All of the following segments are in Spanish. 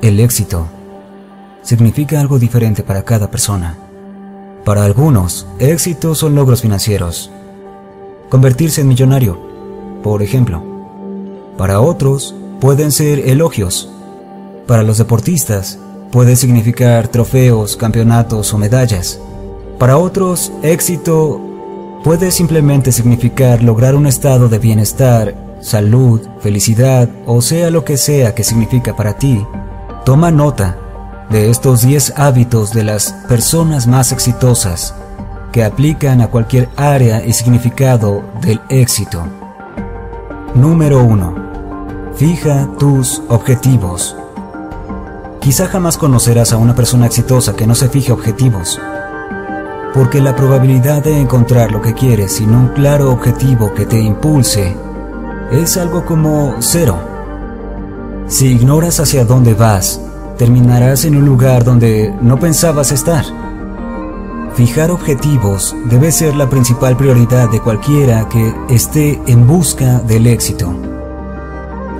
El éxito significa algo diferente para cada persona. Para algunos, éxito son logros financieros. Convertirse en millonario, por ejemplo. Para otros, pueden ser elogios. Para los deportistas, puede significar trofeos, campeonatos o medallas. Para otros, éxito puede simplemente significar lograr un estado de bienestar, salud, felicidad o sea lo que sea que significa para ti. Toma nota de estos 10 hábitos de las personas más exitosas que aplican a cualquier área y significado del éxito. Número 1. Fija tus objetivos. Quizá jamás conocerás a una persona exitosa que no se fije objetivos, porque la probabilidad de encontrar lo que quieres sin un claro objetivo que te impulse es algo como cero. Si ignoras hacia dónde vas, terminarás en un lugar donde no pensabas estar. Fijar objetivos debe ser la principal prioridad de cualquiera que esté en busca del éxito.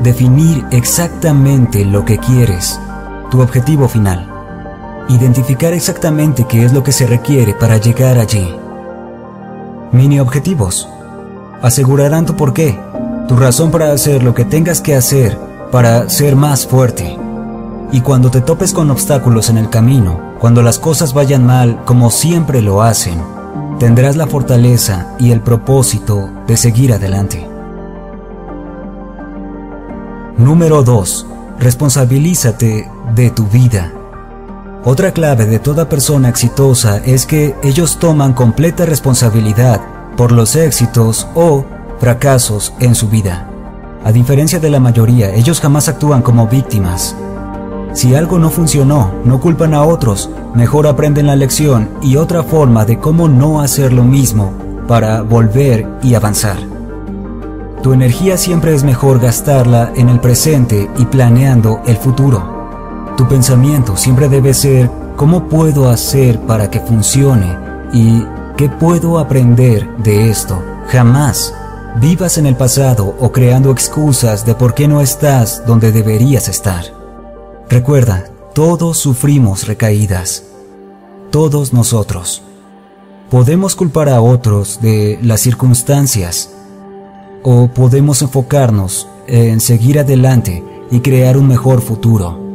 Definir exactamente lo que quieres, tu objetivo final. Identificar exactamente qué es lo que se requiere para llegar allí. Mini objetivos. Asegurarán tu porqué, tu razón para hacer lo que tengas que hacer para ser más fuerte. Y cuando te topes con obstáculos en el camino, cuando las cosas vayan mal como siempre lo hacen, tendrás la fortaleza y el propósito de seguir adelante. Número 2. Responsabilízate de tu vida. Otra clave de toda persona exitosa es que ellos toman completa responsabilidad por los éxitos o fracasos en su vida. A diferencia de la mayoría, ellos jamás actúan como víctimas, si algo no funcionó, no culpan a otros, mejor aprenden la lección y otra forma de cómo no hacer lo mismo para volver y avanzar. Tu energía siempre es mejor gastarla en el presente y planeando el futuro. Tu pensamiento siempre debe ser cómo puedo hacer para que funcione y qué puedo aprender de esto. Jamás vivas en el pasado o creando excusas de por qué no estás donde deberías estar. Recuerda, todos sufrimos recaídas. Todos nosotros. Podemos culpar a otros de las circunstancias o podemos enfocarnos en seguir adelante y crear un mejor futuro.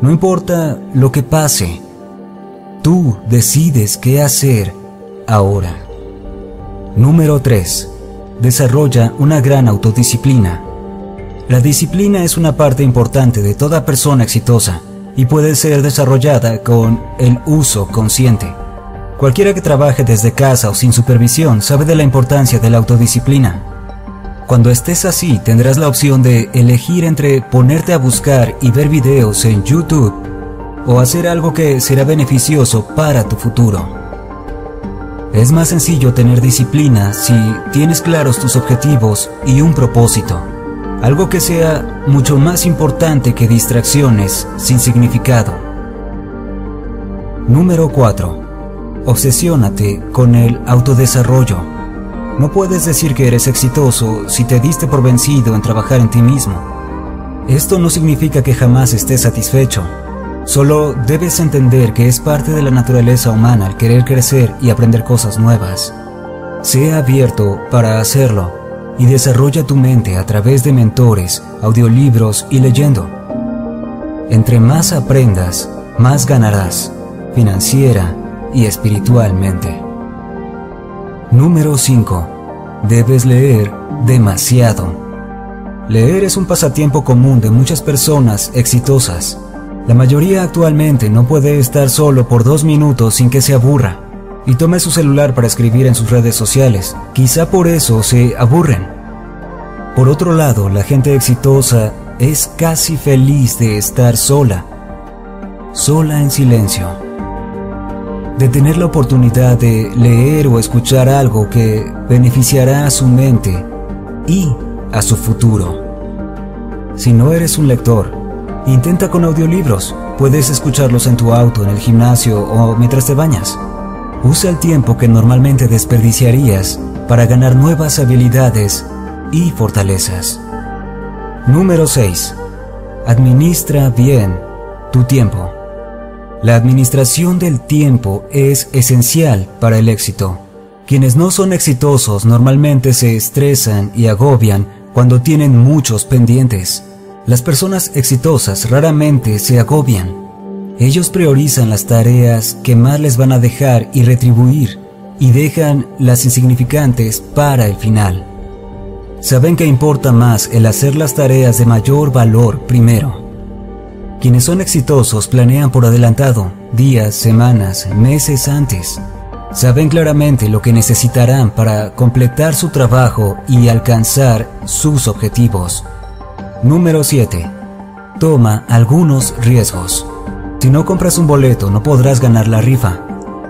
No importa lo que pase, tú decides qué hacer ahora. Número 3. Desarrolla una gran autodisciplina. La disciplina es una parte importante de toda persona exitosa y puede ser desarrollada con el uso consciente. Cualquiera que trabaje desde casa o sin supervisión sabe de la importancia de la autodisciplina. Cuando estés así tendrás la opción de elegir entre ponerte a buscar y ver videos en YouTube o hacer algo que será beneficioso para tu futuro. Es más sencillo tener disciplina si tienes claros tus objetivos y un propósito algo que sea mucho más importante que distracciones sin significado. Número 4. Obsesiónate con el autodesarrollo. No puedes decir que eres exitoso si te diste por vencido en trabajar en ti mismo. Esto no significa que jamás estés satisfecho. Solo debes entender que es parte de la naturaleza humana el querer crecer y aprender cosas nuevas. Sea abierto para hacerlo y desarrolla tu mente a través de mentores, audiolibros y leyendo. Entre más aprendas, más ganarás, financiera y espiritualmente. Número 5. Debes leer demasiado. Leer es un pasatiempo común de muchas personas exitosas. La mayoría actualmente no puede estar solo por dos minutos sin que se aburra y tome su celular para escribir en sus redes sociales. Quizá por eso se aburren. Por otro lado, la gente exitosa es casi feliz de estar sola, sola en silencio, de tener la oportunidad de leer o escuchar algo que beneficiará a su mente y a su futuro. Si no eres un lector, intenta con audiolibros. Puedes escucharlos en tu auto, en el gimnasio o mientras te bañas. Usa el tiempo que normalmente desperdiciarías para ganar nuevas habilidades y fortalezas. Número 6. Administra bien tu tiempo. La administración del tiempo es esencial para el éxito. Quienes no son exitosos normalmente se estresan y agobian cuando tienen muchos pendientes. Las personas exitosas raramente se agobian. Ellos priorizan las tareas que más les van a dejar y retribuir y dejan las insignificantes para el final. Saben que importa más el hacer las tareas de mayor valor primero. Quienes son exitosos planean por adelantado, días, semanas, meses antes. Saben claramente lo que necesitarán para completar su trabajo y alcanzar sus objetivos. Número 7. Toma algunos riesgos. Si no compras un boleto no podrás ganar la rifa.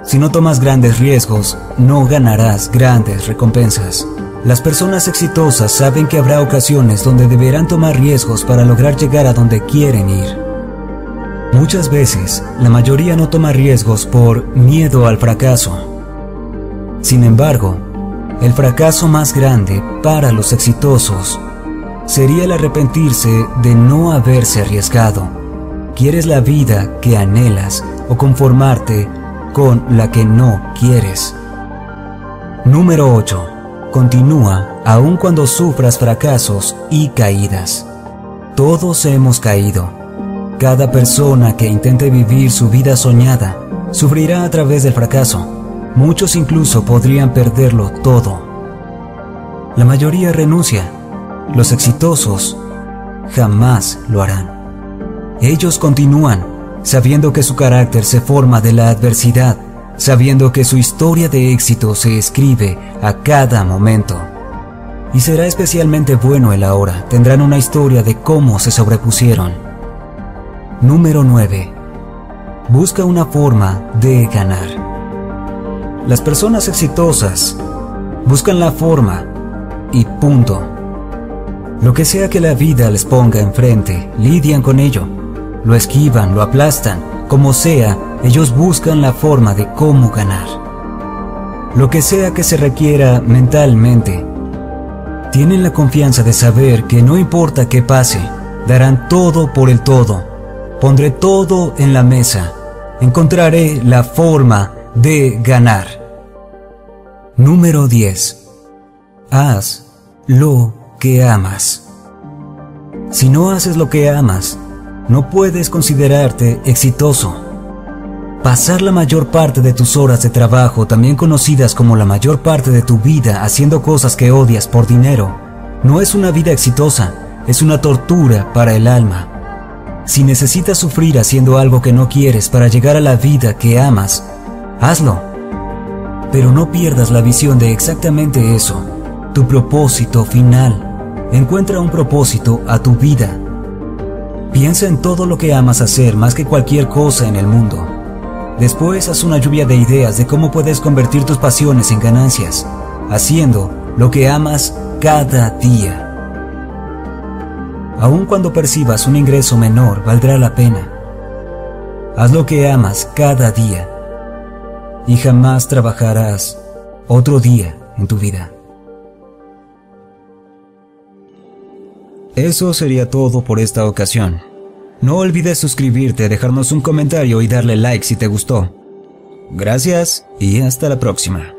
Si no tomas grandes riesgos, no ganarás grandes recompensas. Las personas exitosas saben que habrá ocasiones donde deberán tomar riesgos para lograr llegar a donde quieren ir. Muchas veces, la mayoría no toma riesgos por miedo al fracaso. Sin embargo, el fracaso más grande para los exitosos sería el arrepentirse de no haberse arriesgado ¿Quieres la vida que anhelas o conformarte con la que no quieres? Número 8. Continúa aun cuando sufras fracasos y caídas. Todos hemos caído. Cada persona que intente vivir su vida soñada sufrirá a través del fracaso. Muchos incluso podrían perderlo todo. La mayoría renuncia. Los exitosos jamás lo harán. Ellos continúan, sabiendo que su carácter se forma de la adversidad, sabiendo que su historia de éxito se escribe a cada momento. Y será especialmente bueno el ahora, tendrán una historia de cómo se sobrepusieron. Número 9. Busca una forma de ganar. Las personas exitosas buscan la forma y punto. Lo que sea que la vida les ponga enfrente, lidian con ello lo esquivan, lo aplastan, como sea, ellos buscan la forma de cómo ganar. Lo que sea que se requiera mentalmente, tienen la confianza de saber que no importa qué pase, darán todo por el todo. Pondré todo en la mesa. Encontraré la forma de ganar. Número 10. Haz lo que amas. Si no haces lo que amas, no puedes considerarte exitoso. Pasar la mayor parte de tus horas de trabajo, también conocidas como la mayor parte de tu vida haciendo cosas que odias por dinero, no es una vida exitosa, es una tortura para el alma. Si necesitas sufrir haciendo algo que no quieres para llegar a la vida que amas, hazlo. Pero no pierdas la visión de exactamente eso, tu propósito final. Encuentra un propósito a tu vida Piensa en todo lo que amas hacer más que cualquier cosa en el mundo. Después haz una lluvia de ideas de cómo puedes convertir tus pasiones en ganancias, haciendo lo que amas cada día. Aun cuando percibas un ingreso menor, valdrá la pena. Haz lo que amas cada día y jamás trabajarás otro día en tu vida. Eso sería todo por esta ocasión. No olvides suscribirte, dejarnos un comentario y darle like si te gustó. Gracias y hasta la próxima.